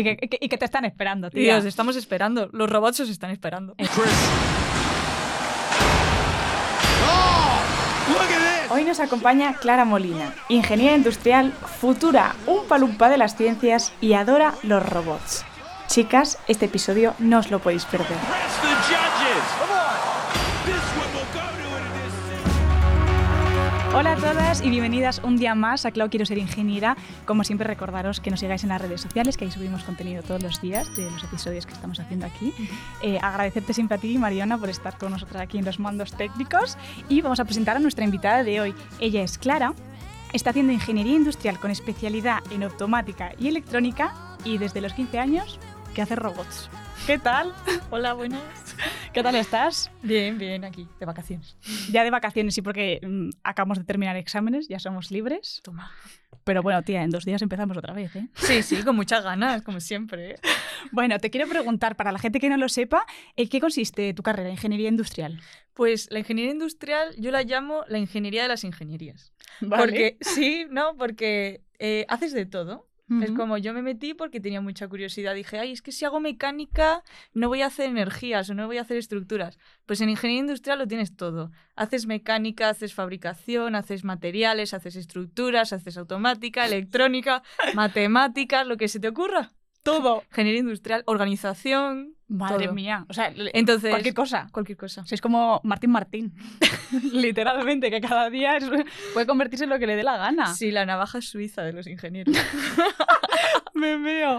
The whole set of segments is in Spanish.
Y que, y que te están esperando, tío. Y os estamos esperando. Los robots os están esperando. Hoy nos acompaña Clara Molina, ingeniera industrial, futura un palumpa de las ciencias y adora los robots. Chicas, este episodio no os lo podéis perder. Hola a todas y bienvenidas un día más a Clau Quiero Ser Ingeniera. Como siempre, recordaros que nos sigáis en las redes sociales, que ahí subimos contenido todos los días de los episodios que estamos haciendo aquí. Eh, agradecerte siempre a ti, Mariona, por estar con nosotros aquí en los mandos técnicos. Y vamos a presentar a nuestra invitada de hoy. Ella es Clara, está haciendo ingeniería industrial con especialidad en automática y electrónica y desde los 15 años que hace robots. ¿Qué tal? Hola, buenas. ¿Qué tal estás? Bien, bien, aquí, de vacaciones. Ya de vacaciones, sí, porque mm, acabamos de terminar exámenes, ya somos libres. Toma. Pero bueno, tía, en dos días empezamos otra vez, ¿eh? Sí, sí, con muchas ganas, como siempre. ¿eh? Bueno, te quiero preguntar, para la gente que no lo sepa, ¿en qué consiste tu carrera, ingeniería industrial? Pues la ingeniería industrial yo la llamo la ingeniería de las ingenierías. Vale. Porque, sí, ¿no? Porque eh, haces de todo. Es como yo me metí porque tenía mucha curiosidad. Dije, ay, es que si hago mecánica no voy a hacer energías o no voy a hacer estructuras. Pues en ingeniería industrial lo tienes todo. Haces mecánica, haces fabricación, haces materiales, haces estructuras, haces automática, electrónica, matemáticas, lo que se te ocurra. Todo. Ingeniería industrial, organización. Madre todo. mía. O sea, Entonces, cualquier cosa. Cualquier cosa. Es como Martín Martín. Literalmente, que cada día es- puede convertirse en lo que le dé la gana. Sí, la navaja suiza de los ingenieros. me veo.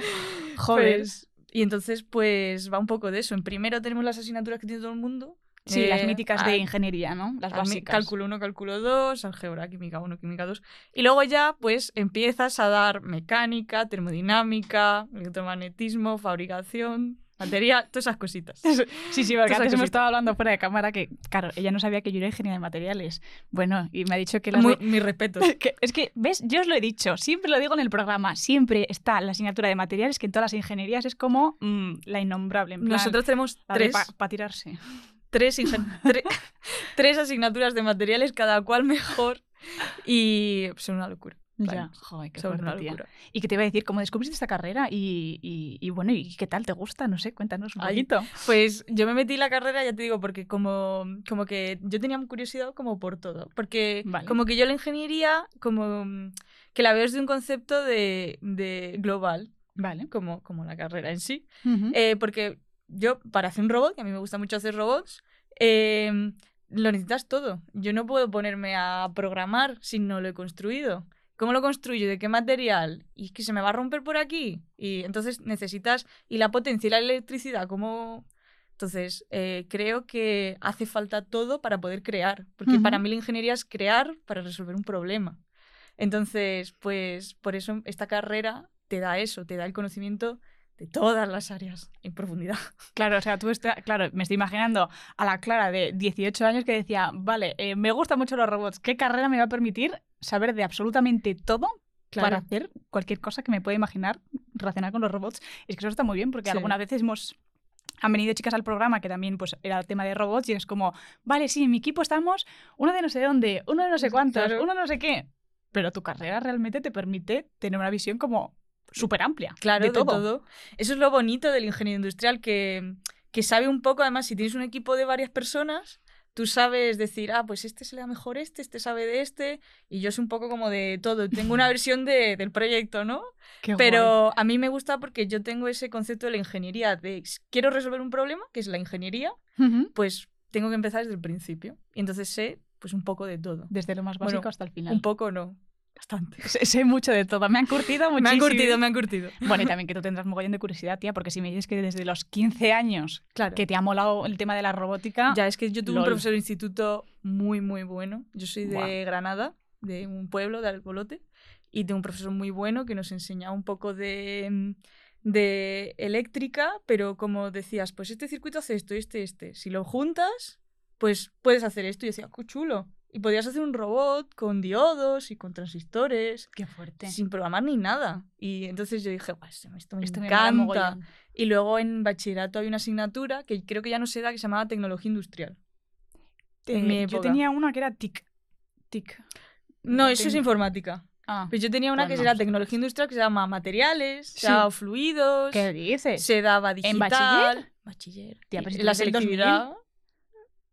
Joder. Pues, y entonces, pues va un poco de eso. En primero tenemos las asignaturas que tiene todo el mundo. sí, las Eh, míticas de ingeniería, ¿no? Las básicas. Cálculo 1, cálculo 2, álgebra, química 1, química 2. Y luego ya, pues, empiezas a dar mecánica, termodinámica, electromagnetismo, fabricación, material, todas esas cositas. Sí, sí, porque antes hemos estado hablando fuera de cámara que, claro, ella no sabía que yo era ingeniera de materiales. Bueno, y me ha dicho que las Muy- de- respetos. que- es que, ¿ves? Yo os lo he dicho, siempre lo digo en el programa, siempre está la asignatura de materiales, que en todas las ingenierías es como mm, la innombrable. En plan, Nosotros tenemos tres, pa- pa tirarse. tres, tre- tres asignaturas de materiales, cada cual mejor. Y son una locura. Ya, joder, qué fuerte, tía. Y que te iba a decir, ¿cómo descubriste esta carrera? Y, y- y bueno, ¿y qué tal? ¿Te gusta? No sé, cuéntanos un poquito. Pues yo me metí en la carrera, ya te digo, porque como, como que yo tenía curiosidad como por todo. Porque Vale. como que yo la ingeniería, como mm, que la veo desde un concepto de, de global, Vale. como, como la carrera en sí. Ujú. Eh, porque yo, para hacer un robot, que a mí me gusta mucho hacer robots, eh, lo necesitas todo. Yo no puedo ponerme a programar si no lo he construido. ¿Cómo lo construyo? ¿De qué material? Y es que se me va a romper por aquí. Y entonces necesitas. Y la potencia y la electricidad, ¿cómo.? Entonces, eh, creo que hace falta todo para poder crear. Porque para mí la ingeniería es crear para resolver un problema. Entonces, pues por eso esta carrera te da eso, te da el conocimiento de todas las áreas en profundidad. Claro, o sea, tú estás, claro, me estoy imaginando a la Clara de 18 años que decía, vale, eh, me gustan mucho los robots, ¿qué carrera me va a permitir saber de absolutamente todo para hacer cualquier cosa que me pueda imaginar relacionada con los robots? Es que eso está muy bien, porque Sí. algunas veces hemos... Han venido chicas al programa que también pues, era el tema de robots y es como, vale, sí, en mi equipo estamos uno de no sé dónde, uno de no sé cuántos, Claro. uno no sé qué. Pero tu carrera realmente te permite tener una visión como súper amplia. Claro, de todo. Eso es lo bonito del ingeniero industrial, que, que sabe un poco, además, si tienes un equipo de varias personas, tú sabes decir, ah, pues este se le da mejor este, este sabe de este, y yo soy un poco como de todo. Tengo una versión de- del proyecto, ¿no? Qué guay. Pero a mí me gusta porque yo tengo ese concepto de la ingeniería, de quiero resolver un problema, que es la ingeniería, pues tengo que empezar desde el principio. Y entonces sé, pues un poco de todo. Desde lo más Bueno, básico hasta el final. Un poco no, bastante. Sé, sé mucho de todo. Me han curtido muchísimo. Me han curtido, me han curtido. Bueno, y también que tú tendrás mogollón de curiosidad, tía, porque si me dices que desde los 15 años Claro. que te ha molado el tema de la robótica, Ya, es que yo tuve Lol. un profesor de instituto muy, muy bueno. Yo soy de Guau. Granada, de un pueblo, de Albolote, y tengo un profesor muy bueno que nos enseñaba un poco de, mm, de eléctrica, pero como decías, pues este circuito hace esto, este, este. Si lo juntas, pues puedes hacer esto. Y yo decía, ¡qué chulo! Y podías hacer un robot con diodos y con transistores, qué fuerte. sin programar ni nada. Y entonces yo dije, "Buah, esto, esto me Esto me mola encanta. mogollón. y luego en bachillerato hay una asignatura que creo que ya no se da, que se llamaba tecnología industrial. En Eh, yo tenía una que era TIC. TIC. No, eso es informática. Ah, Pues yo tenía una ¿Cuál que era tecnología industrial que se llama materiales, Sí. se daba fluidos, ¿Qué dices? se daba digital. bachiller? Bachiller. Tía, pero si la del 2000.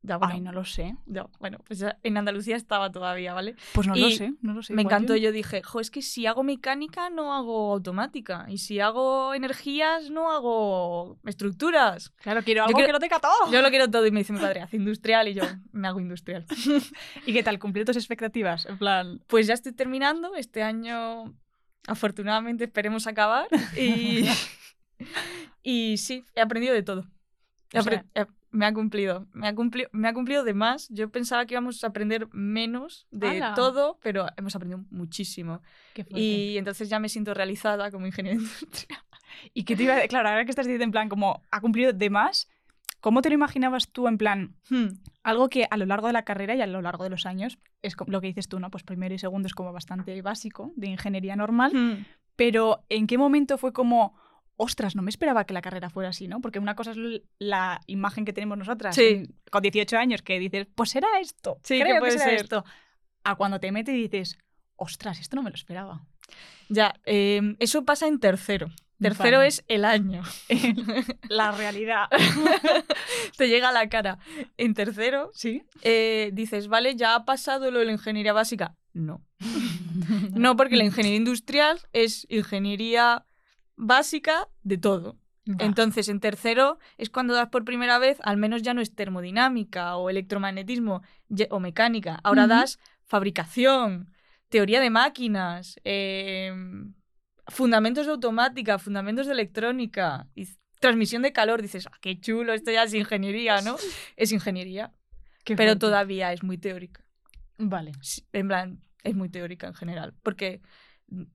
Ya, bueno, Ay, no lo sé. ya, bueno, pues en Andalucía estaba todavía, ¿vale? Pues no lo sé, no lo sé. Me encantó, yo- yo dije, jo, es que si hago mecánica no hago automática. Y si hago energías no hago estructuras. Claro, quiero Yo algo quiero- que lo tenga todo. Yo lo quiero todo y me dice mi padre, haz industrial y yo me hago industrial. ¿Y qué tal? ¿Cumplir tus expectativas? En plan... Pues ya estoy terminando. Este año, afortunadamente, esperemos acabar. Y, y sí, he aprendido de todo. He O sea- me ha cumplido. Me ha cumplido, me ha cumplido de más. Yo pensaba que íbamos a aprender menos de ¡Hala! todo, pero hemos aprendido muchísimo. Qué. Y entonces ya me siento realizada como ingeniera industrial. ¿Y qué te iba a Claro, ahora que estás diciendo en plan como ha cumplido de más, ¿cómo te lo imaginabas tú en plan Hmm. algo que a lo largo de la carrera y a lo largo de los años es lo que dices tú, ¿no? Pues primero y segundo es como bastante básico de ingeniería normal, Hmm. pero ¿en qué momento fue como ostras, no me esperaba que la carrera fuera así, ¿no? Porque una cosa es la imagen que tenemos nosotras Sí. con 18 años que dices, pues será esto, Sí, creo que, puede será ser. esto. A cuando te metes y dices, ostras, esto no me lo esperaba. Ya, eh, eso pasa en tercero. Tercero es el año. la realidad. Te llega a la cara. En tercero ¿Sí? eh, dices, vale, ya ha pasado lo de la ingeniería básica. No. No, porque la ingeniería industrial es ingeniería básica de todo. Entonces, en tercero es cuando das por primera vez, al menos ya no es termodinámica o electromagnetismo o mecánica. Ahora das fabricación, teoría de máquinas, eh, fundamentos de automática, fundamentos de electrónica, y transmisión de calor. Dices, ah, qué chulo, esto ya es ingeniería, ¿no? Es ingeniería, Qué pero fuerte. todavía es muy teórica. Vale. En plan, es muy teórica en general, porque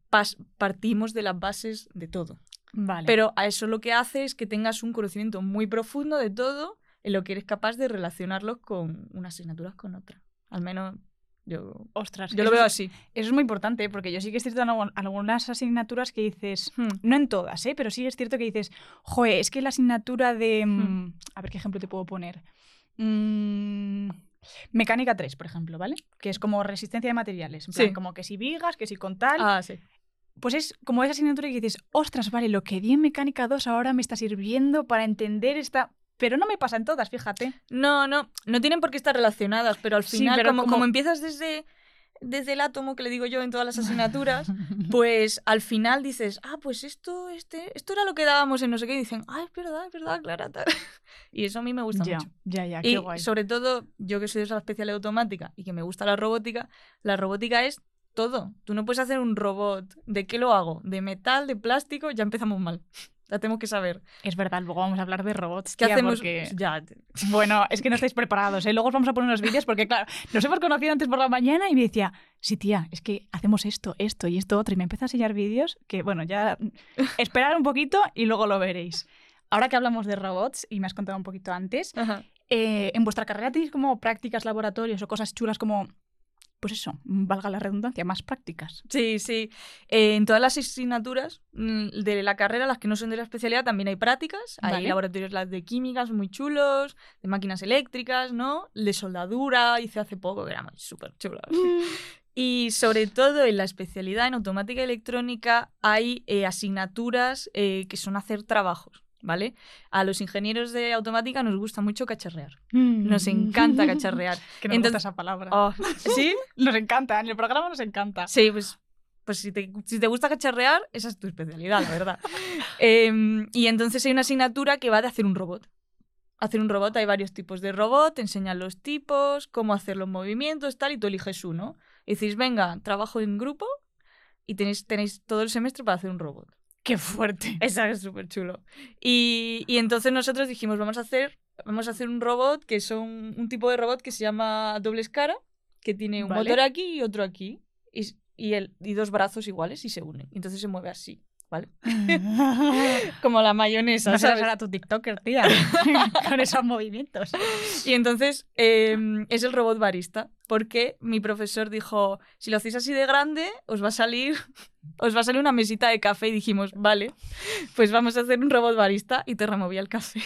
pas- partimos de las bases de todo. Vale. Pero a eso lo que hace es que tengas un conocimiento muy profundo de todo en lo que eres capaz de relacionarlos con unas asignaturas con otras. Al menos yo, ostras, yo lo veo así. Eso es muy importante, ¿eh? porque yo sí que es cierto en algu- algunas asignaturas que dices, Hmm. no en todas, ¿eh? pero sí es cierto que dices, joe, es que la asignatura de... mm, Hmm. A ver qué ejemplo te puedo poner. Mm, mecánica 3, por ejemplo, ¿vale? Que es como resistencia de materiales. En plan, Sí. como que si vigas, que si con tal. Ah, sí. Pues es como esa asignatura que dices, ostras, vale, lo que di en mecánica 2 ahora me está sirviendo para entender esta... Pero no me pasa en todas, fíjate. No, no, no tienen por qué estar relacionadas, pero al Sí, final, pero como, como- como empiezas desde, desde el átomo, que le digo yo en todas las asignaturas, pues al final dices, ah, pues esto, este, esto era lo que dábamos en no sé qué, y dicen, ah, es verdad, es verdad, Clara. tal". Y eso a mí me gusta ya, mucho. ya, ya, qué Y guay. sobre todo, yo que soy de esa especial de automática y que me gusta la robótica, la robótica es todo. Tú no puedes hacer un robot. ¿De qué lo hago? ¿De metal? ¿De plástico? Ya empezamos mal. Ya tenemos que saber. Es verdad, luego vamos a hablar de robots. ¿Qué tía, hacemos? porque- Ya. Bueno, es que no estáis preparados, ¿eh? Luego os vamos a poner unos vídeos porque, claro, nos hemos conocido antes por la mañana y me decía, sí, tía, es que hacemos esto, esto y esto otro. Y me empieza a enseñar vídeos que, bueno, ya esperar un poquito y luego lo veréis. Ahora que hablamos de robots, y me has contado un poquito antes, eh, ¿en vuestra carrera tenéis como prácticas, laboratorios o cosas chulas como, pues eso, valga la redundancia, más prácticas? Sí, sí. Eh, en todas las asignaturas mm, de la carrera, las que no son de la especialidad, también hay prácticas. Hay Vale. laboratorios las de químicas muy chulos, de máquinas eléctricas, ¿no? De soldadura, hice hace poco, que era súper chulo. Y sobre todo en la especialidad en automática y electrónica hay eh, asignaturas eh, que son hacer trabajos, ¿vale? A los ingenieros de automática nos gusta mucho cacharrear. Nos encanta cacharrear. que nos gusta Entonces- esa palabra. Oh, ¿Sí? Nos encanta, en el programa nos encanta. Sí, pues, pues si, te, si te gusta cacharrear, esa es tu especialidad, la verdad. Em, y entonces hay una asignatura que va de hacer un robot. Hacer un robot, hay varios tipos de robot, te enseñan los tipos, cómo hacer los movimientos, tal, y tú eliges uno. Y decís, venga, trabajo en grupo y tenéis, tenéis todo el semestre para hacer un robot. Qué fuerte. Esa es súper chulo. Y, y entonces nosotros dijimos, vamos a hacer, vamos a hacer un robot que son un tipo de robot que se llama doble escara, que tiene un Vale. motor aquí y otro aquí, y, y, el, y dos brazos iguales y se unen. Entonces se mueve así, ¿vale? Como la mayonesa, No serás a tu TikToker, tía, con esos movimientos. Y entonces eh, es el robot barista, porque mi profesor dijo, si lo hacéis así de grande, os va a salir, os va a salir una mesita de café. Y dijimos, vale, pues vamos a hacer un robot barista y te removía el café.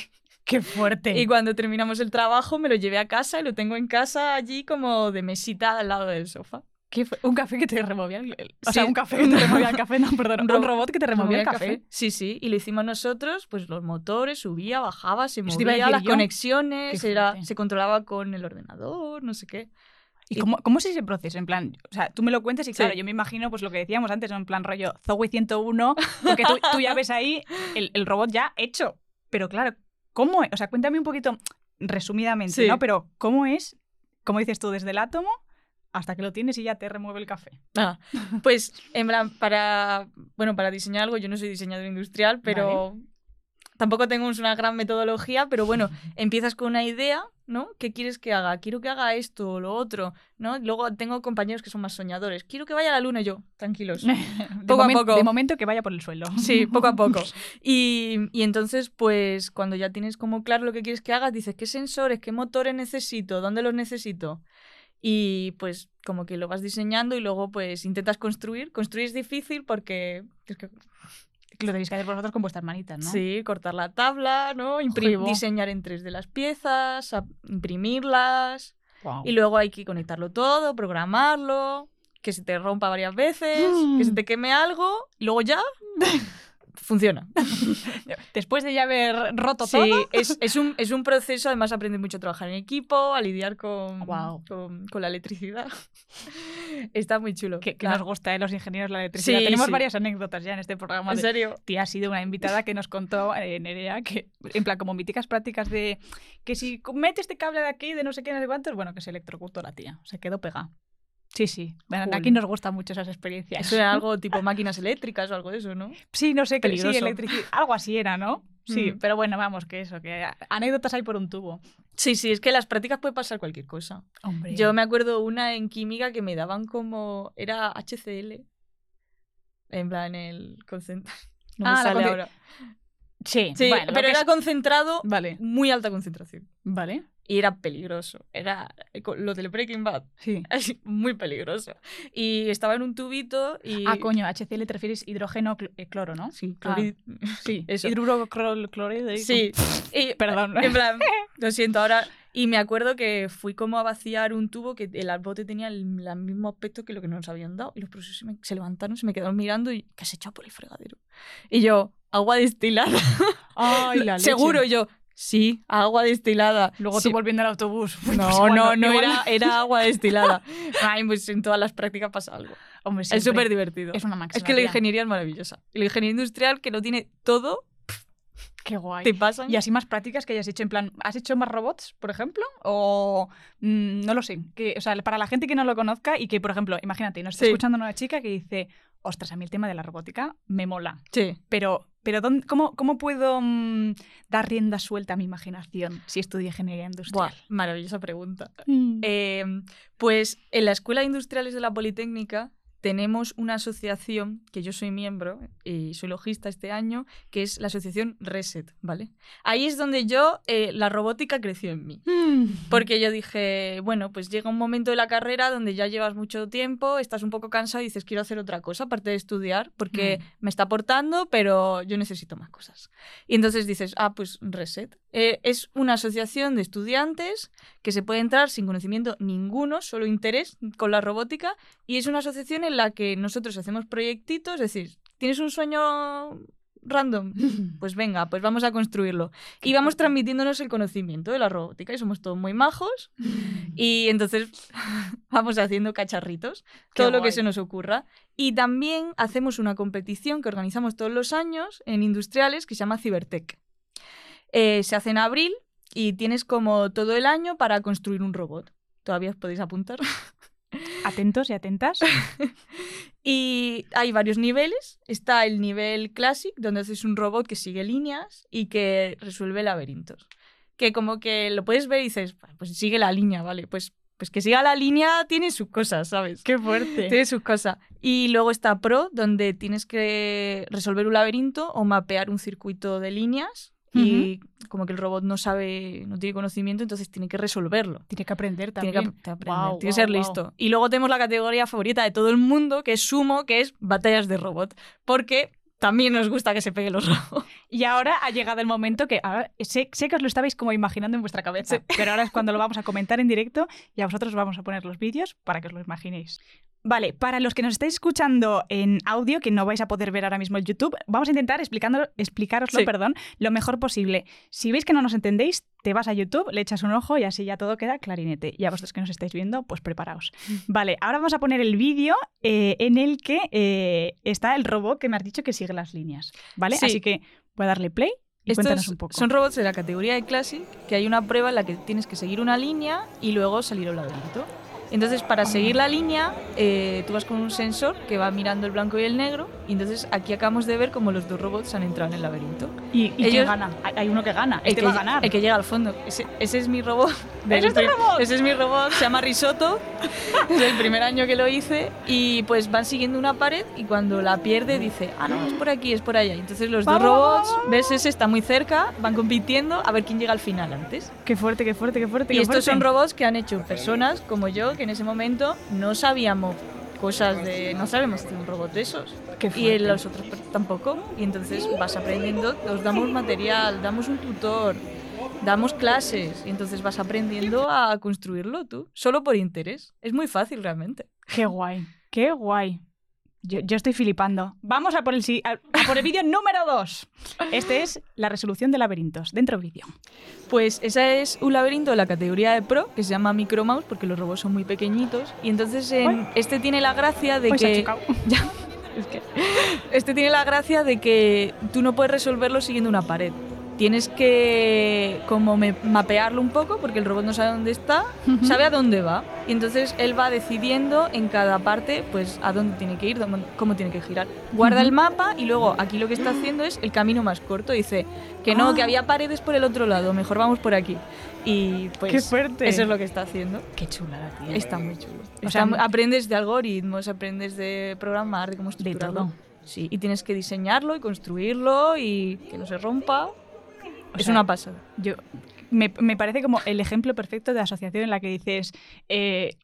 Qué fuerte. Y cuando terminamos el trabajo me lo llevé a casa y lo tengo en casa allí como de mesita al lado del sofá. ¿Qué fue? Un café que te removía el... el- O sea, Sí. un café que te removía el café, no, perdón. Un, Un ro- robot que te removía el café. Sí, sí, y lo hicimos nosotros, pues los motores, subía, bajaba, se movía, decir las yo. conexiones, era, se controlaba con el ordenador, no sé qué. ¿Y Y- cómo, cómo es ese proceso? En plan, o sea, tú me lo cuentas y Sí. claro, yo me imagino pues lo que decíamos antes, en plan rollo Zoe 101, porque tú, tú ya ves ahí el, el robot ya hecho. Pero claro, ¿cómo es? O sea, cuéntame un poquito resumidamente, Sí. ¿no? Pero ¿cómo es, como dices tú, desde el átomo hasta que lo tienes y ya te remueve el café? Ah, pues, en plan, para, bueno, para diseñar algo, yo no soy diseñador industrial, pero tampoco tengo una gran metodología, pero bueno, empiezas con una idea, ¿no? ¿Qué quieres que haga? Quiero que haga esto o lo otro, ¿no? Luego tengo compañeros que son más soñadores. Quiero que vaya a la luna y yo, tranquilos. Poco a poco. de momento que vaya por el suelo. Sí, poco a poco. Y, y entonces, pues, cuando ya tienes como claro lo que quieres que hagas, dices, ¿qué sensores, qué motores necesito? ¿Dónde los necesito? Y pues como que lo vas diseñando y luego pues intentas construir. Construir es difícil porque es que, Lo tenéis que hacer vosotros con vuestras manitas, ¿no? sí, cortar la tabla, ¿no? Impri- Joder, bo. diseñar en 3D las piezas, imprimirlas Guau. y luego hay que conectarlo todo, programarlo, que se te rompa varias veces, que se te queme algo, y luego ya funciona. Después de ya haber roto Sí, todo. es, es, un, es un proceso, además aprendes mucho a trabajar en equipo, a lidiar con, Guau. con, con la electricidad. Está muy chulo. Que, nos gusta de los ingenieros la electricidad. Sí, Tenemos sí. varias anécdotas ya en este programa. En de- serio. Tía ha sido una invitada que nos contó, eh, Nerea, que en plan como míticas prácticas de que si mete este cable de aquí, de no sé qué, no sé cuántos, bueno, que se electrocutó la tía, se quedó pegada. Sí, sí. Bueno, aquí nos gustan mucho esas experiencias. Eso era algo tipo máquinas eléctricas o algo de eso, ¿no? Sí, no sé, que sí, Peligroso. electricidad. Algo así era, ¿no? Sí, Mm. pero bueno, vamos, que eso, que anécdotas hay por un tubo. Sí, sí, es que en las prácticas puede pasar cualquier cosa. Hombre. Yo me acuerdo una en química que me daban como. Era HCl. En plan, el concentrado. No Ah, sale ahora. Sí, Sí, bueno, pero era concentrado, Vale, muy alta concentración. vale. Y era peligroso. Era eh, lo del Breaking Bad. Sí. Así, muy peligroso. Y estaba en un tubito y. Ah, coño, HCl te refieres hidrógeno cl- eh, cloro, ¿no? Sí, Ah, clori- Sí, Eso. hidruro clor- clorido. y- Sí. Y, Perdón. En plan, lo siento, ahora. Y me acuerdo que fui como a vaciar un tubo que el bote tenía el, el mismo aspecto que lo que nos habían dado. Y los profesores se, me- se levantaron, se me quedaron mirando y ¿qué has echado por el fregadero? Y yo, agua destilada. Ay, la leche. Seguro, y yo, sí, agua destilada. Luego Sí. tú volviendo al autobús. Pues No, no, no era, era agua destilada. Ay, pues en todas las prácticas pasa algo. Hombre, Es súper divertido. Es una máxima. Es que la ingeniería es maravillosa. Y la ingeniería industrial, que lo tiene todo, Qué guay. te pasan. Y así más prácticas que hayas hecho, en plan, ¿has hecho más robots, por ejemplo? O mm, no lo sé. Que, o sea, para la gente que no lo conozca y que, por ejemplo, imagínate, nos está Sí. escuchando una chica que dice, ostras, a mí el tema de la robótica me mola. Sí. Pero, pero ¿dónde- cómo, ¿cómo puedo mm, dar rienda suelta a mi imaginación si estudio ingeniería Buah, industrial? maravillosa pregunta. Mm. Eh, pues en la Escuela de Industriales de la Politécnica tenemos una asociación que yo soy miembro y soy logista este año, que es la asociación Reset, ¿vale? Ahí es donde yo, eh, la robótica creció en mí. Porque yo dije, bueno, pues llega un momento de la carrera donde ya llevas mucho tiempo, estás un poco cansado y dices, quiero hacer otra cosa aparte de estudiar, porque Mm. me está aportando, pero yo necesito más cosas. Y entonces dices, ah, pues Reset. Eh, es una asociación de estudiantes que se puede entrar sin conocimiento ninguno, solo interés con la robótica, y es una asociación en la que nosotros hacemos proyectitos, es decir, ¿tienes un sueño random? Pues venga, pues vamos a construirlo. Y vamos transmitiéndonos el conocimiento de la robótica y somos todos muy majos. Y entonces vamos haciendo cacharritos, Qué todo lo que se nos ocurra. Y también hacemos una competición que organizamos todos los años en industriales que se llama Cibertech. Eh, se hace en abril y tienes como todo el año para construir un robot. Todavía os podéis apuntar. Atentos y atentas. Y hay varios niveles. Está el nivel Classic, donde haces un robot que sigue líneas y que resuelve laberintos. Que como que lo puedes ver y dices, pues sigue la línea, ¿vale? Pues, pues que siga la línea tiene sus cosas, ¿sabes? Qué fuerte. Tiene sus cosas. Y luego está Pro, donde tienes que resolver un laberinto o mapear un circuito de líneas. Y como que el robot no sabe, no tiene conocimiento, entonces tiene que resolverlo. Tiene que aprender Tiene también. que, ap- aprender, tiene que ser listo. Y luego tenemos la categoría favorita de todo el mundo, que es sumo, que es batallas de robot. Porque también nos gusta que se peguen los robots. Y ahora ha llegado el momento que ahora sé, sé que os lo estabais como imaginando en vuestra cabeza, pero ahora es cuando lo vamos a comentar en directo y a vosotros os vamos a poner los vídeos para que os lo imaginéis. Vale, para los que nos estáis escuchando en audio, que no vais a poder ver ahora mismo el YouTube, vamos a intentar explicaroslo Sí. perdón, lo mejor posible. Si veis que no nos entendéis, te vas a YouTube, le echas un ojo y así ya todo queda clarinete. Y a vosotros que nos estáis viendo, pues preparaos. Vale, ahora vamos a poner el vídeo eh, en el que eh, está el robot que me has dicho que sigue las líneas. ¿Vale? Sí. Así que voy a darle play y cuéntanos un poco. son robots de la categoría de Classic, que hay una prueba en la que tienes que seguir una línea y luego salir al laberinto. Entonces, para seguir la línea, eh, tú vas con un sensor que va mirando el blanco y el negro, y entonces aquí acabamos de ver cómo los dos robots han entrado en el laberinto. ¿Y, y quién ellos- gana? Hay uno que gana. El Este que, va a ganar. el que llega al fondo. Ese, ese es mi robot. del ¿Ese es robot? Ese es mi robot, se llama Risotto. es el primer año que lo hice. Y pues van siguiendo una pared y cuando la pierde dice, ah, no, es por aquí, es por allá. Y entonces los dos robots, ves, ese está muy cerca, van compitiendo a ver quién llega al final antes. Qué fuerte, qué fuerte, qué fuerte. Y qué estos son robots que han hecho personas como yo, que en ese momento no sabíamos cosas de... No sabemos hacer un robot de esos. Y fuerte. los otros tampoco. Y entonces vas aprendiendo, os damos material, damos un tutor, damos clases. Y entonces vas aprendiendo a construirlo tú, solo por interés. Es muy fácil realmente. Qué guay, qué guay. Yo, yo estoy flipando. Vamos a por el, si- a- a por el vídeo número 2. Este es la resolución de laberintos. Dentro vídeo. Pues esa es un laberinto de la categoría de Pro que se llama Micro Mouse porque los robots son muy pequeñitos. Y entonces en- este tiene la gracia de Pues que. Ya, es que este tiene la gracia de que tú no puedes resolverlo siguiendo una pared. Tienes que como me- mapearlo un poco porque el robot no sabe dónde está, Ujú. sabe a dónde va y entonces él va decidiendo en cada parte pues a dónde tiene que ir, dónde- cómo tiene que girar. Guarda el mapa y luego aquí lo que está haciendo es el camino más corto. Dice que no, Ah. que había paredes por el otro lado, mejor vamos por aquí. Y pues Qué fuerte. eso es lo que está haciendo. Qué chula la tía. Está muy chulo. O sea, aprendes de algoritmos, aprendes de programar, de cómo de estructurarlo. todo. Sí, y tienes que diseñarlo y construirlo y que no se rompa. Es sea, una pasada. Yo, me, me parece como el ejemplo perfecto de asociación en la que dices, eh,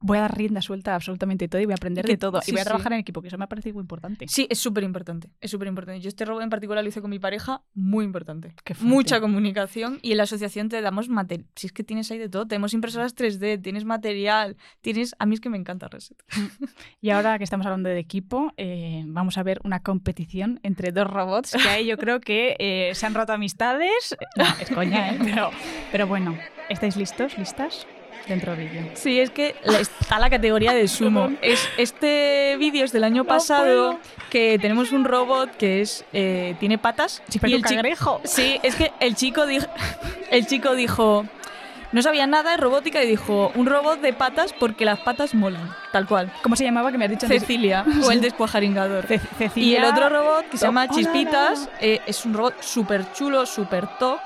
voy a dar rienda suelta a absolutamente todo y voy a aprender que- de todo. sí, y voy a sí. trabajar en equipo, que eso me parece muy importante. Sí, es súper importante. Es súper importante. Yo este robot en particular lo hice con mi pareja, muy importante. Mucha comunicación y en la asociación te damos material. Si es que tienes ahí de todo, tenemos impresoras 3D, tienes material, tienes... A mí es que me encanta Reset. Y ahora que estamos hablando de equipo, eh, vamos a ver una competición entre dos robots que ahí yo creo que eh, se han roto amistades. No, es coña, ¿eh? Pero, pero bueno, ¿estáis listos? ¿Listas? Dentro vídeo. Sí, es que está la categoría de sumo. Es, este vídeo es del año pasado que tenemos un robot que es eh, tiene patas Sí, y el cangrejo. Sí, es que el chico dijo el chico dijo no sabía nada de robótica y dijo un robot de patas porque las patas molan, tal cual. ¿Cómo se llamaba que me has dicho? Cecilia o el descuajaringador. Ce- Y Cecilia. el otro robot que se llama Hola, Chispitas eh, es un robot súper chulo, súper top.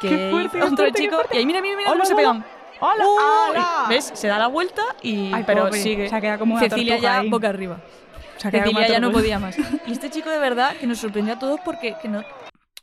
Que Qué fuerte, qué hizo otro fuerte, chico. Y ahí mira, mira, mira Hola, cómo se hola. pegan. ¡Hola! Uy, ¡Hala! ¿Ves? Se da la vuelta y Ay, pero pobre, sigue. se ha quedado como una Cecilia ya ahí. boca arriba. Se Cecilia ya no podía más. Y este chico de verdad que nos sorprendió a todos porque que no,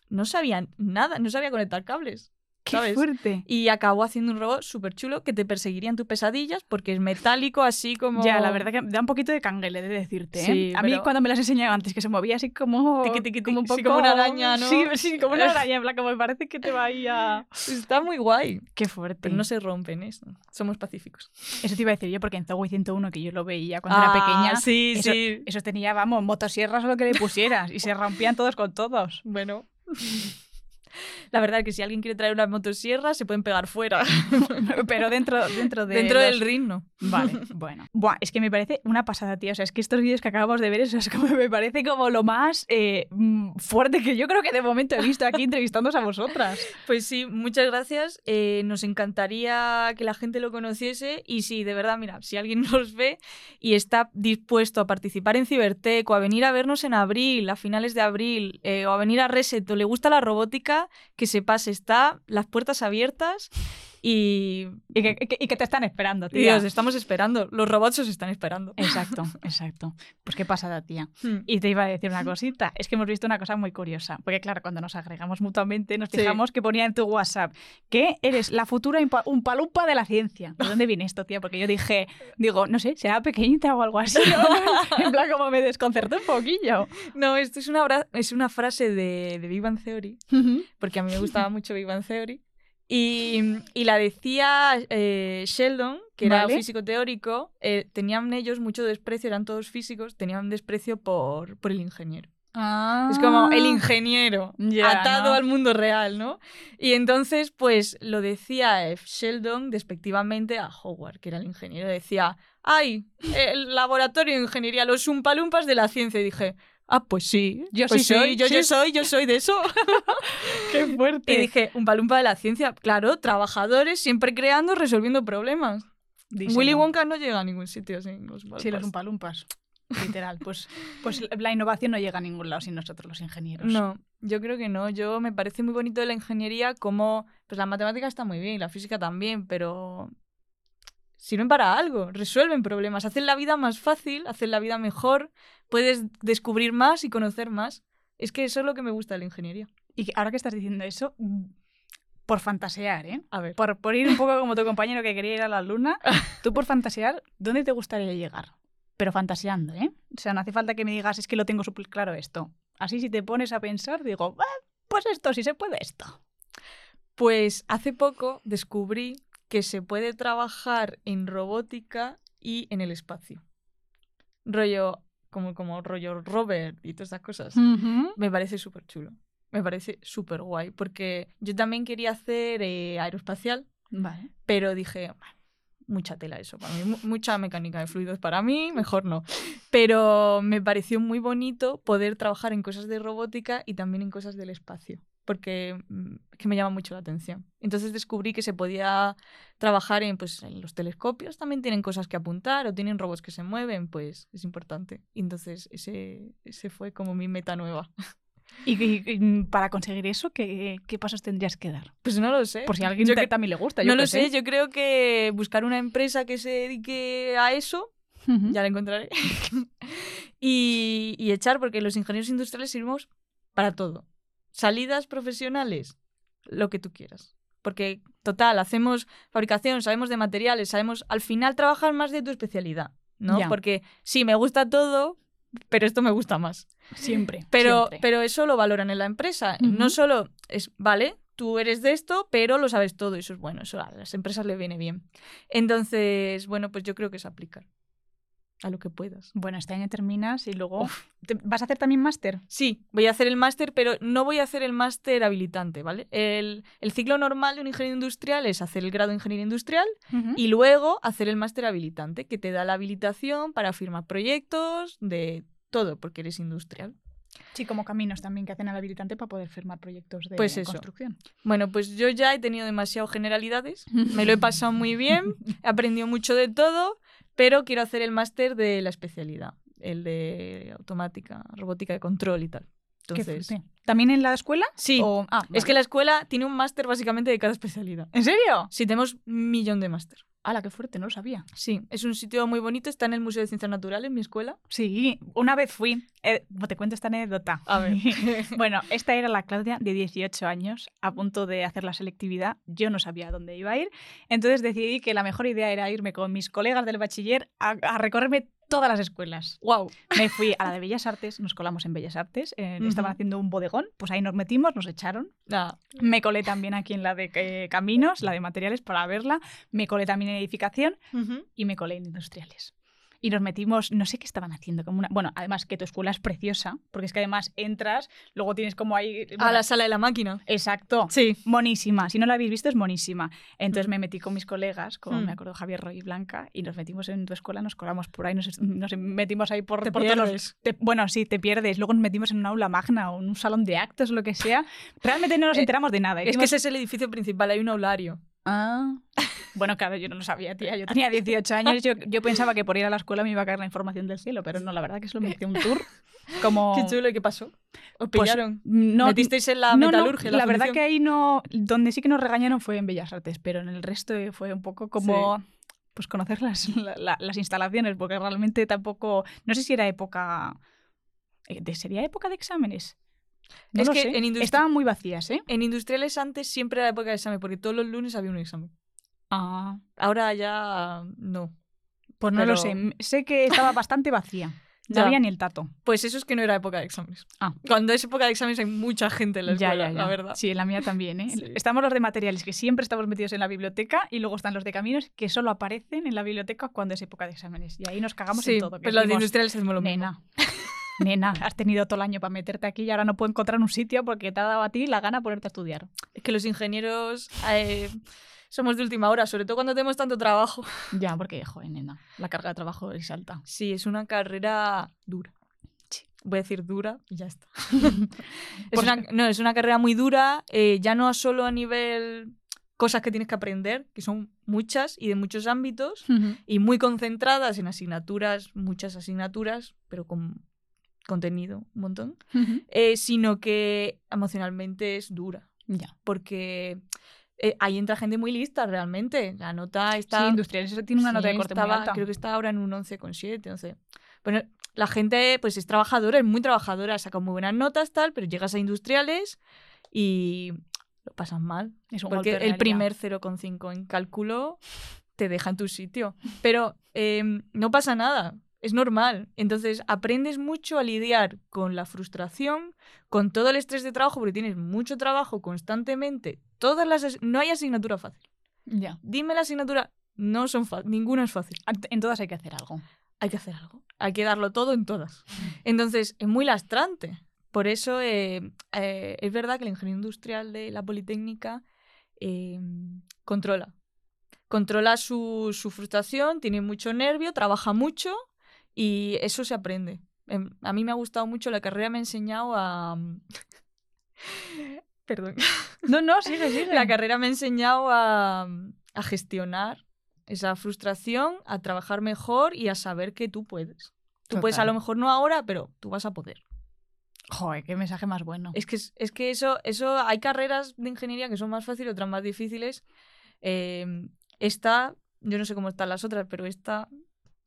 no sabía nada, no sabía conectar cables. ¡Qué fuerte! Y acabó haciendo un robot súper chulo que te perseguiría en tus pesadillas porque es metálico así como... Ya, la verdad que da un poquito de canguele de decirte. ¿eh? Sí, a mí pero- cuando me las enseñaba antes que se movía así como, Tiqui, tiqui, tiqui, como un sí, poco como una araña, ¿no? Sí, sí, como una araña, como me parece que te va ahí a... Está muy guay. Qué fuerte. Pero no se rompen, ¿eh? Somos pacíficos. Eso te iba a decir yo porque en Zoe 101 que yo lo veía cuando Ah, era pequeña, Sí, eso, sí. eso tenía, vamos, motosierras o lo que le pusieras y se rompían todos con todos. Bueno. La verdad es que si alguien quiere traer una motosierra, se pueden pegar fuera. Pero dentro, dentro de Dentro los- del ring, no. Vale, bueno. Buah, es que me parece una pasada, tía. O sea, es que estos vídeos que acabamos de ver, eso es como me parece como lo más eh, mm, fuerte que yo creo que de momento he visto aquí entrevistándoos a vosotras. Pues sí, muchas gracias. Eh, nos encantaría que la gente lo conociese y si de verdad, mira, si alguien nos ve y está dispuesto a participar en Cibertech o a venir a vernos en abril, a finales de abril, eh, o a venir a Reset o le gusta la robótica, que se pase, está las puertas abiertas y... Y que, y que- te están esperando, y tía. os estamos esperando, los robots os están esperando. Exacto, exacto. Pues qué pasada, tía. Hmm. Y te iba a decir una cosita. Es que hemos visto una cosa muy curiosa. Porque, claro, cuando nos agregamos mutuamente, nos Sí. fijamos que ponía en tu WhatsApp que eres la futura impa- un palumpa de la ciencia. ¿De dónde viene esto, tía? Porque yo dije, digo, no sé, será pequeñita o algo así. ¿no? en plan, como me desconcertó un poquillo. No, esto es una, es una frase de, de Big Bang Theory, porque a mí me gustaba mucho Big Bang Theory. Y, y la decía eh, Sheldon, que era Vale. físico teórico, eh, tenían ellos mucho desprecio, eran todos físicos, tenían desprecio por, por el ingeniero. Es como el ingeniero Ya, atado ¿no? al mundo real, ¿no? Y entonces, pues lo decía F. Sheldon despectivamente a Howard, que era el ingeniero. Decía, ¡ay! El laboratorio de ingeniería, los umpalumpas de la ciencia. Y dije, ah, pues sí. Yo pues sí soy, yo, yo soy, yo soy de eso. ¡Qué fuerte! y dije, umpalumpa de la ciencia. Claro, trabajadores siempre creando, resolviendo problemas. Díselo. Willy Wonka no llega a ningún sitio sin los Sí, umpalumpas. los umpalumpas. Literal. Pues, pues la innovación no llega a ningún lado sin nosotros, los ingenieros. No, yo creo que no. Yo me parece muy bonito de la ingeniería como, pues la matemática está muy bien la física también, pero sirven para algo, resuelven problemas, hacen la vida más fácil, hacen la vida mejor, puedes descubrir más y conocer más. Es que eso es lo que me gusta de la ingeniería. Y ahora que estás diciendo eso, mm, por fantasear, ¿eh? A ver. Por, por ir un poco como tu compañero que quería ir a la luna, tú por fantasear, ¿dónde te gustaría llegar? Pero fantaseando, ¿eh? O sea, no hace falta que me digas, es que lo tengo súper claro esto. Así si te pones a pensar, digo, "Ah, pues esto, si se puede esto. Pues hace poco descubrí que se puede trabajar en robótica y en el espacio. Rollo, como, como rollo Robert y todas esas cosas. Me parece súper chulo. Me parece súper guay. Porque yo también quería hacer eh, aeroespacial, Vale. pero dije, "Bueno, mucha tela eso para mí, mu- mucha mecánica de fluidos para mí, mejor no. Pero me pareció muy bonito poder trabajar en cosas de robótica y también en cosas del espacio. Porque mm, es que me llama mucho la atención. Entonces descubrí que se podía trabajar en, pues, en los telescopios, también tienen cosas que apuntar o tienen robots que se mueven, pues es importante. Y entonces ese, ese fue como mi meta nueva. Y, y- y para conseguir eso, ¿qué, qué pasos tendrías que dar? Pues no lo sé. Por si a alguien Yo te- cre- también le gusta. yo no lo sé, yo creo que buscar una empresa que se dedique a eso, ya la encontraré, y, y echar, porque los ingenieros industriales sirvimos para todo. Salidas profesionales, lo que tú quieras. Porque, total, hacemos fabricación, sabemos de materiales, sabemos, al final trabajar más de tu especialidad, ¿no? Porque sí, me gusta todo, pero esto me gusta más. Siempre. Pero, siempre. pero eso lo valoran en la empresa. No solo es, vale, tú eres de esto, pero lo sabes todo. Y eso es bueno, eso a las empresas le viene bien. Entonces, bueno, pues yo creo que es aplicar a lo que puedas. Bueno, este año terminas y luego... ¿te- ¿Vas a hacer también máster? Sí, voy a hacer el máster, pero no voy a hacer el máster habilitante, ¿vale? El, el ciclo normal de un ingeniero industrial es hacer el grado de ingeniería industrial y luego hacer el máster habilitante, que te da la habilitación para firmar proyectos, de todo, porque eres industrial. Sí, como caminos también que hacen al habilitante para poder firmar proyectos de Pues eso. construcción. Bueno, pues yo ya he tenido demasiado generalidades, me lo he pasado muy bien, he aprendido mucho de todo, pero quiero hacer el máster de la especialidad, el de automática, robótica de control y tal. Entonces. ¿También en la escuela? sí, O- ah, es que la escuela tiene un máster básicamente de cada especialidad. ¿En serio? Sí, tenemos un millón de máster. ¡Hala, qué fuerte! No lo sabía. Sí, es un sitio muy bonito, está en el Museo de Ciencias Naturales, mi escuela. Sí, una vez fui. Eh, te cuento esta anécdota. A ver. bueno, esta era la Claudia de 18 años, a punto de hacer la selectividad. Yo no sabía dónde iba a ir. Entonces decidí que la mejor idea era irme con mis colegas del bachiller a, a recorrerme todas las escuelas. ¡Wow! Me fui a la de Bellas Artes, nos colamos en Bellas Artes. eh, Ujú. Estaban haciendo un bodegón, pues ahí nos metimos, nos echaron. Me colé también aquí en la de eh, caminos, la de materiales para verla. Me colé también en edificación y me colé en industriales. Y nos metimos, no sé qué estaban haciendo, como una... Bueno, además que tu escuela es preciosa, porque es que además entras, luego tienes como ahí... A bueno, la sala de la máquina. Exacto. Sí. Monísima. Si no la habéis visto, es monísima. Entonces me metí con mis colegas, con, Mm. me acuerdo, Javier Roy y Blanca, y nos metimos en tu escuela, nos colamos por ahí, nos, nos metimos ahí por, Te por todos los- te- bueno, sí, te pierdes. Luego nos metimos en un aula magna o en un salón de actos lo que sea. Realmente no nos Eh, enteramos de nada. Es que ese es el edificio principal, hay un aulario. Ah. Bueno, claro, yo no lo sabía, tía. Yo tenía 18 años. Yo, yo pensaba que por ir a la escuela me iba a caer la información del cielo, pero no, la verdad que solo me hice un tour. Como... Qué chulo, ¿y qué pasó? ¿Os Pues, pillaron? No, ¿Metisteis en la no, no, metalurgia? la verdad que ahí no. Donde sí que nos regañaron fue en Bellas Artes, pero en el resto fue un poco como. Pues conocer las, la- la- las instalaciones, porque realmente tampoco. No sé si era época. eh, ¿Sería época de exámenes? No Es lo que sé. en Estaban muy vacías, ¿eh? En industriales antes siempre era época de examen, porque todos los lunes había un examen. Ah, Ahora ya no. pues no Pero- lo sé. Sé que estaba bastante vacía. No Ya. había ni el tato. Pues eso es que no era época de exámenes. Ah. Cuando es época de exámenes hay mucha gente en la escuela, ya, ya. la verdad. Sí, en la mía también, ¿eh? Sí. Estamos los de materiales, que siempre estamos metidos en la biblioteca, y luego están los de caminos, que solo aparecen en la biblioteca cuando es época de exámenes. Y ahí nos cagamos Sí, en todo. que pues los de industriales hacemos lo mismo. Nena, has tenido todo el año para meterte aquí y ahora no puedo encontrar un sitio porque te ha dado a ti la gana ponerte a estudiar. Es que los ingenieros eh, somos de última hora, sobre todo cuando tenemos tanto trabajo. Ya, porque, joder, nena, la carga de trabajo es alta. Sí, es una carrera dura. Sí. Voy a decir dura y ya está. es una, no, es una carrera muy dura, eh, ya no solo a nivel cosas que tienes que aprender, que son muchas y de muchos ámbitos, y muy concentradas en asignaturas, muchas asignaturas, pero con contenido un montón, eh, sino que emocionalmente es dura, ya. porque eh, ahí entra gente muy lista realmente. La nota está... Sí, industriales eso tiene una Sí, nota de corte estaba- muy alta. Creo que está ahora en un 11,7, 11. Bueno, la gente pues es trabajadora, es muy trabajadora, saca muy buenas notas, tal, pero llegas a industriales y lo pasan mal. Es un Porque golpe el realidad. primer 0,5 en cálculo te deja en tu sitio. Pero em, no pasa nada, es normal. Entonces aprendes mucho a lidiar con la frustración, con todo el estrés de trabajo, porque tienes mucho trabajo constantemente. Todas las as- no hay asignatura fácil. Ya. Dime la asignatura, no son ninguna es fácil. En todas hay que hacer algo. Hay que hacer algo, hay que darlo todo en todas. Entonces es muy lastrante. Por eso eh, eh, es verdad que el ingeniero industrial de la Politécnica eh, controla. Controla su, su frustración, tiene mucho nervio, trabaja mucho y eso se aprende. Em, A mí me ha gustado mucho, la carrera me ha enseñado a... Perdón. No, no, sigue, sigue. La carrera me ha enseñado a, a gestionar esa frustración, a trabajar mejor y a saber que tú puedes. Tú puedes a lo mejor no ahora, pero tú vas a poder. Joder, qué mensaje más bueno. Es que, es, es que eso, eso, hay carreras de ingeniería que son más fáciles, otras más difíciles. Eh, esta, yo no sé cómo están las otras, pero esta,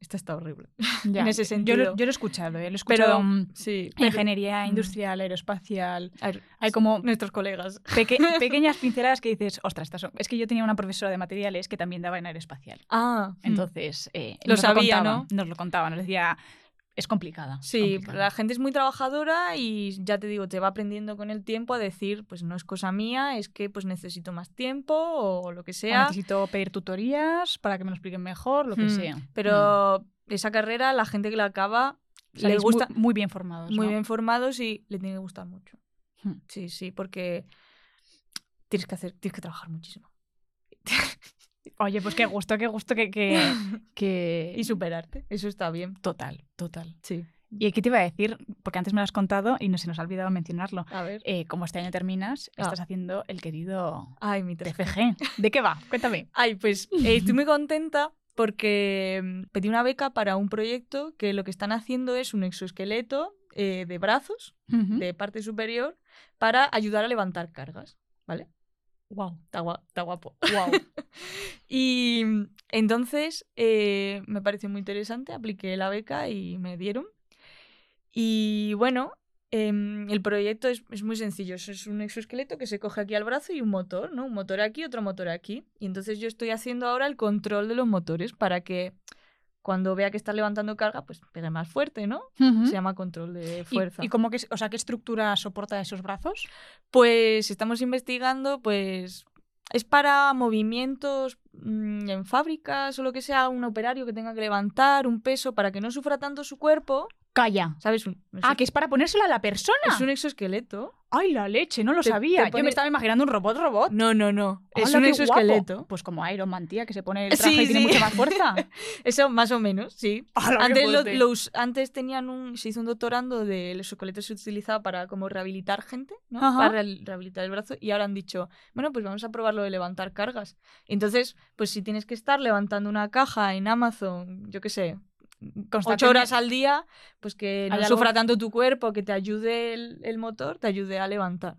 esta está horrible. Ya. en ese Yo sentido. lo, yo lo he escuchado, ¿eh? lo he escuchado Pero, mm, sí, en ingeniería Mm. industrial, aeroespacial. Hay como nuestros colegas. peque- pequeñas pinceladas que dices, ostras, estas son... es que yo tenía una profesora de materiales que también daba en aeroespacial. Ah, Entonces, eh, Lo nos sabía, contaba, ¿no? Nos lo contaba, nos decía, es complicada. Sí, complicada". la gente es muy trabajadora y ya te digo, te va aprendiendo con el tiempo a decir, pues no es cosa mía, es que pues necesito más tiempo o lo que O sea. necesito pedir tutorías para que me lo expliquen mejor, lo que Mm, sea. Pero esa carrera, la gente que la acaba, le gusta muy, muy bien formados. muy ¿no? bien formados y le tiene que gustar mucho. Hmm. Sí, sí, porque tienes que hacer, tienes que trabajar muchísimo. Oye, pues qué gusto, qué gusto que... que, que... Y superarte, eso está bien. Total, total. Sí. ¿Y qué te iba a decir? Porque antes me lo has contado y no se nos ha olvidado mencionarlo. A ver. Eh, como este año terminas, Ah. estás haciendo el querido Ay, mi TFG. ¿De qué va? Cuéntame. Ay, pues eh, estoy muy contenta porque mm, pedí una beca para un proyecto que lo que están haciendo es un exoesqueleto eh, de brazos, Ujú. de parte superior, para ayudar a levantar cargas, ¿vale? Wow. Está, gua- está guapo. Wow. Y mm, entonces eh, me pareció muy interesante, apliqué la beca y me dieron. Y bueno, em, el proyecto es, es muy sencillo, es un exoesqueleto que se coge aquí al brazo y un motor, ¿no? Un motor aquí, otro motor aquí. Y entonces yo estoy haciendo ahora el control de los motores para que cuando vea que está levantando carga, pues pegue más fuerte, ¿no? Se llama control de ¿Y- fuerza. ¿Y, cómo que, o sea, qué estructura soporta esos brazos? Pues estamos investigando, pues es para movimientos mm, en fábricas o lo que sea, un operario que tenga que levantar un peso para que no sufra tanto su cuerpo, Calla. ¿sabes? Un- Ah, que es para ponérselo a la persona. es un exoesqueleto. Ay, la leche, no lo Te- sabía. te Yo me estaba imaginando un robot robot. No, no, no. Es ¡Hala, un exoesqueleto. guapo! Pues como Iron Man, tía, que se pone el traje Sí, y tiene mucha más fuerza. Eso más o menos, sí. ¡Hala, qué Antes, lo- fuerte! lo us- antes tenían un, se hizo un doctorando de los exoesqueletos se utilizaba para como rehabilitar gente, ¿no? Ajá. Para re- rehabilitar el brazo y ahora han dicho, bueno, pues vamos a probarlo de levantar cargas. Entonces, pues si tienes que estar levantando una caja en Amazon, yo qué sé, ocho horas al día, pues que no ¿Hay algo- sufra tanto tu cuerpo, que te ayude el, el motor, te ayude a levantar.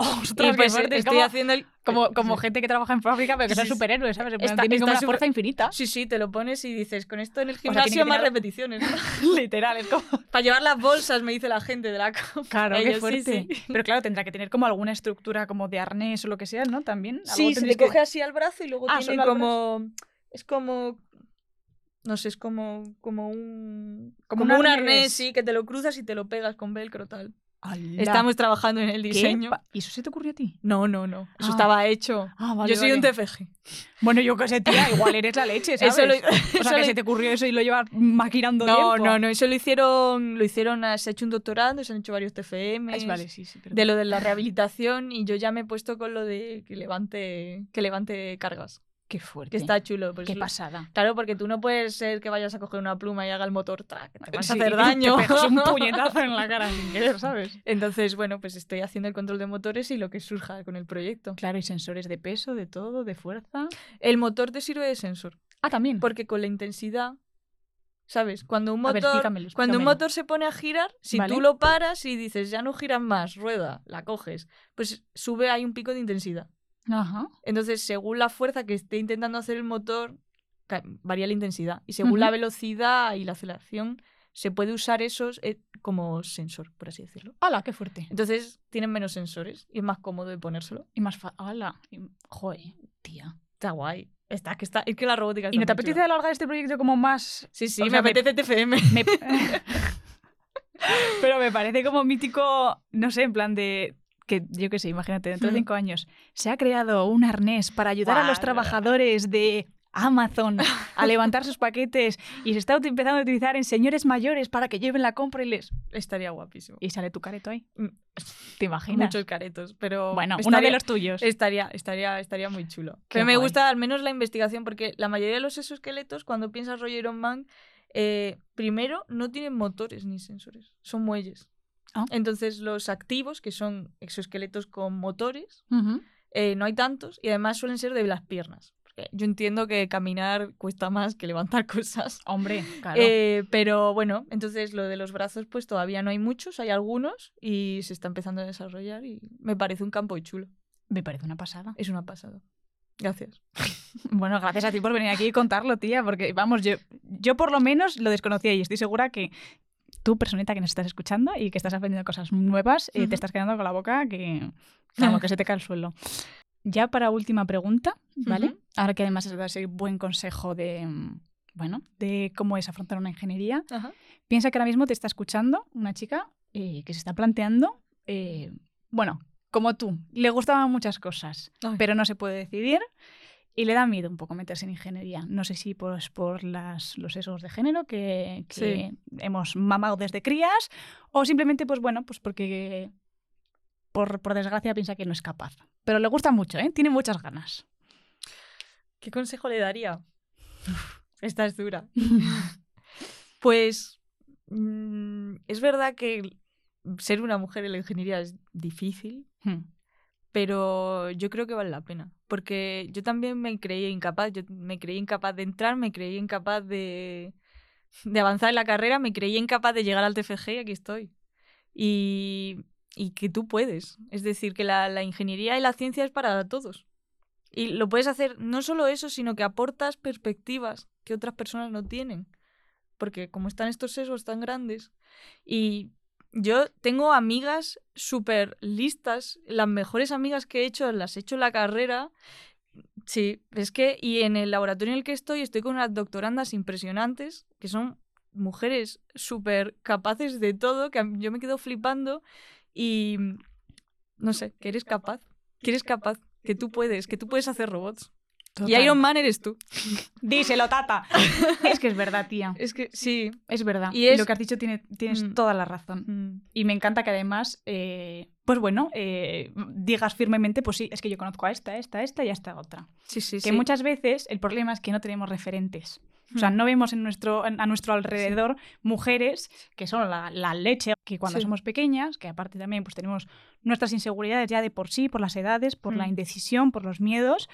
Ostras, pues fuerte, es estoy como, haciendo el... como, como Sí. gente que trabaja en fábrica, pero que son Sí, sí. superhéroes, ¿sabes? Está- tienen como una súper- fuerza infinita. Sí, sí, te lo pones y dices, con esto en el tiene que gimnasio más tener- repeticiones. ¿no? Literal, es como... Para llevar las bolsas, me dice la gente de la compra. Claro, Y qué fuerte. sí. Pero claro, tendrá que tener como alguna estructura como de arnés o lo que sea, ¿no? También. Sí, se le tendréis que- coge así al brazo y luego Ah, tiene como... Es como... No sé, es como, como un. Como Como, un arnés. sí, que te lo cruzas y te lo pegas con velcro tal. ¡Hala! Estamos trabajando en el ¿Qué diseño. ¿Y eso se te ocurrió a ti? No, no, no. Eso Ah. estaba hecho. Ah, vale, Yo soy un. TFG. Bueno, yo qué sé, tía, igual eres la leche, ¿sabes? Eso lo- o sea, eso que lo- se te ocurrió eso y lo llevas maquinando No, tiempo. no, no. Eso lo hicieron. Lo hicieron. ah, Se ha hecho un doctorado, se han hecho varios TFM. Es, vale, sí, sí. de lo de la rehabilitación y yo ya me he puesto con lo de que levante, que levante cargas. Qué fuerte. Que está chulo. pues Qué lo- pasada. Claro, porque tú no puedes ser que vayas a coger una pluma y haga el motor track, te vas Sí, a hacer daño. Te pegas un puñetazo en la cara sin querer, ¿sabes? Entonces, bueno, pues estoy haciendo el control de motores y lo que surja con el proyecto. Claro, y sensores de peso, de todo, de fuerza. El motor te sirve de sensor, Ah, también. porque con la intensidad, ¿sabes? Cuando un ver, motor, explícamelo, cuando un motor se pone a girar, si Vale. tú lo paras y dices ya no giran más, rueda, la coges, pues sube ahí un pico de intensidad. Ajá. Entonces, según la fuerza que esté intentando hacer el motor, varía la intensidad. Y según la velocidad y la aceleración, se puede usar esos eh, como sensor, por así decirlo. ¡Hala, qué fuerte! Entonces, tienen menos sensores y es más cómodo de ponérselo. Y más fa... ¡Hala! Y- Joder, tía. Está guay. Está, que está, es que la robótica está ¿Y no te apetece chula. alargar este proyecto como más...? Sí, sí, o me sea, me- apetece TFM. me- Pero me parece como mítico, no sé, en plan de... Que yo qué sé, imagínate, dentro de cinco años se ha creado un arnés para ayudar a los trabajadores de Amazon a levantar sus paquetes y se está empezando a utilizar en señores mayores para que lleven la compra y les... Estaría guapísimo. Y sale tu careto ahí. Mm. ¿Te imaginas? Muchos caretos, pero Bueno, uno de los tuyos. Estaría, estaría, estaría muy chulo. Qué Pero me guay. gusta al menos la investigación, porque la mayoría de los exoesqueletos, cuando piensas rollo Iron Man, eh, primero no tienen motores ni sensores, son muelles. Ah. Entonces los activos, que son exoesqueletos con motores, eh, no hay tantos y además suelen ser de las piernas. Porque yo entiendo que caminar cuesta más que levantar cosas. Hombre, claro. Eh, pero bueno, entonces lo de los brazos pues todavía no hay muchos, hay algunos y se está empezando a desarrollar y me parece un campo chulo. Me parece una pasada. Es una pasada. Gracias. Bueno, gracias a ti por venir aquí y contarlo, tía, porque vamos, yo, yo por lo menos lo desconocía y estoy segura que tú, personita que nos estás escuchando y que estás aprendiendo cosas nuevas, Ujú. te estás quedando con la boca que, vamos, que se te cae el suelo. Ya para última pregunta, ¿vale? Ahora que además es ese buen consejo de, bueno, de cómo es afrontar una ingeniería, piensa que ahora mismo te está escuchando una chica eh, que se está planteando, eh, bueno, como tú, le gustaban muchas cosas, Ay. pero no se puede decidir y le da miedo un poco meterse en ingeniería. No sé si pues, por las, los sesgos de género que, que hemos mamado desde crías o simplemente, pues bueno, pues porque por, por desgracia piensa que no es capaz. Pero le gusta mucho, ¿eh? Tiene muchas ganas. ¿Qué consejo le daría? Esta es dura. Pues mm, es verdad que ser una mujer en la ingeniería es difícil, Hmm. Pero yo creo que vale la pena. Porque yo también me creía incapaz, yo me creía incapaz de entrar, me creía incapaz de, de avanzar en la carrera, me creía incapaz de llegar al TFG y aquí estoy. Y, y que tú puedes. Es decir, que la, la ingeniería y la ciencia es para todos. Y lo puedes hacer no solo eso, sino que aportas perspectivas que otras personas no tienen. Porque como están estos sesgos tan grandes. Y yo tengo amigas súper listas. Las mejores amigas que he hecho las he hecho en la carrera. Sí, es que. Y en el laboratorio en el que estoy, estoy con unas doctorandas impresionantes, que son mujeres súper capaces de todo, que yo me quedo flipando. Y. No sé, que eres capaz. Que eres capaz. Que tú puedes, que tú puedes hacer robots. Y Total. Iron Man eres tú. Díselo, tata. es que es verdad, tía. Es que sí. Es verdad. Y Y es- lo que has dicho tiene, tienes Mm. toda la razón. Mm, Y me encanta que además, eh, pues bueno, eh, digas firmemente, pues sí, es que yo conozco a esta, a esta, a esta y a esta otra. Sí, sí, Que sí. muchas veces el problema es que no tenemos referentes. O sea, Mm. no vemos en nuestro, en- a nuestro alrededor mujeres que son la, la leche, que cuando Sí. somos pequeñas, que aparte también pues tenemos nuestras inseguridades ya de por sí, por las edades, por la Mm. indecisión, por los miedos,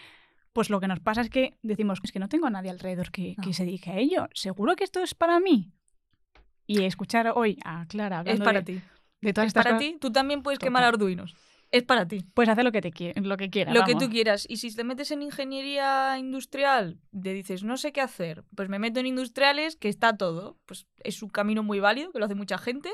pues lo que nos pasa es que decimos, es que no tengo a nadie alrededor que, que No. se dedique a ello. ¿Seguro que esto es para mí? Y escuchar hoy a Clara Es hablando para de, ti. de todas Es estas para cosas, ti. Tú también puedes Total. quemar arduinos. Es para ti. puedes hacer lo que te lo que quieras. Lo que vamos. tú quieras. Y si te metes en ingeniería industrial, te dices, no sé qué hacer, pues me meto en industriales, que está todo. Pues es un camino muy válido, que lo hace mucha gente.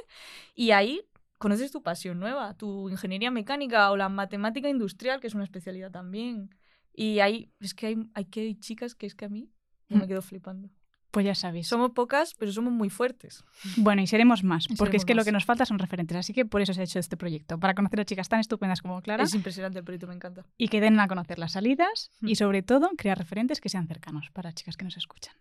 Y ahí conoces tu pasión nueva, tu ingeniería mecánica o la matemática industrial, que es una especialidad también. Y ahí, es que hay, hay que hay chicas que es que a mí yo me Mm. quedo flipando. Pues ya sabéis. Somos pocas, pero somos muy fuertes. Bueno, y seremos más, Y porque es seremos que lo más. que nos falta son referentes. Así que por eso se ha hecho este proyecto, para conocer a chicas tan estupendas como Clara Es impresionante el proyecto, me encanta. y que den a conocer las salidas y Mm. sobre todo crear referentes que sean cercanos para chicas que nos escuchan.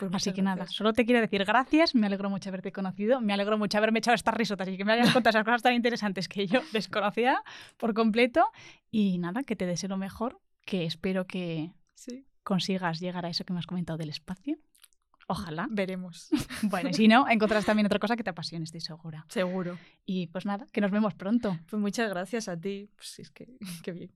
Pues Así que nada, gracias. solo te quiero decir gracias, me alegro mucho haberte conocido, me alegro mucho haberme echado estas risotas y que me hayas contado esas cosas tan interesantes que yo desconocía por completo y nada, que te deseo lo mejor, que espero que Sí. consigas llegar a eso que me has comentado del espacio. Ojalá. Veremos. Bueno, y si no, encontrarás también otra cosa que te apasione, estoy segura. Seguro. Y pues nada, que nos vemos pronto. Pues muchas gracias a ti. Pues es que, qué bien.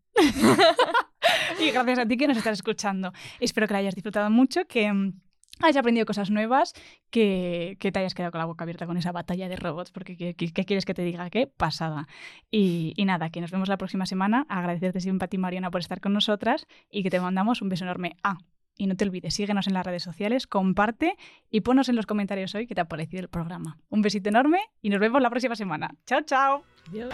Y gracias a ti que nos estás escuchando. Espero que la hayas disfrutado mucho, que mm, hayas aprendido cosas nuevas, que, que te hayas quedado con la boca abierta con esa batalla de robots, porque ¿qué, quieres que te diga? ¿Qué pasada? Y, y nada, que nos vemos la próxima semana. Agradecerte siempre a ti, Mariana, por estar con nosotras y que te mandamos un beso enorme. Ah, y no te olvides, síguenos en las redes sociales, comparte y ponos en los comentarios hoy qué te ha parecido el programa. Un besito enorme y nos vemos la próxima semana. Chao, chao. Adiós.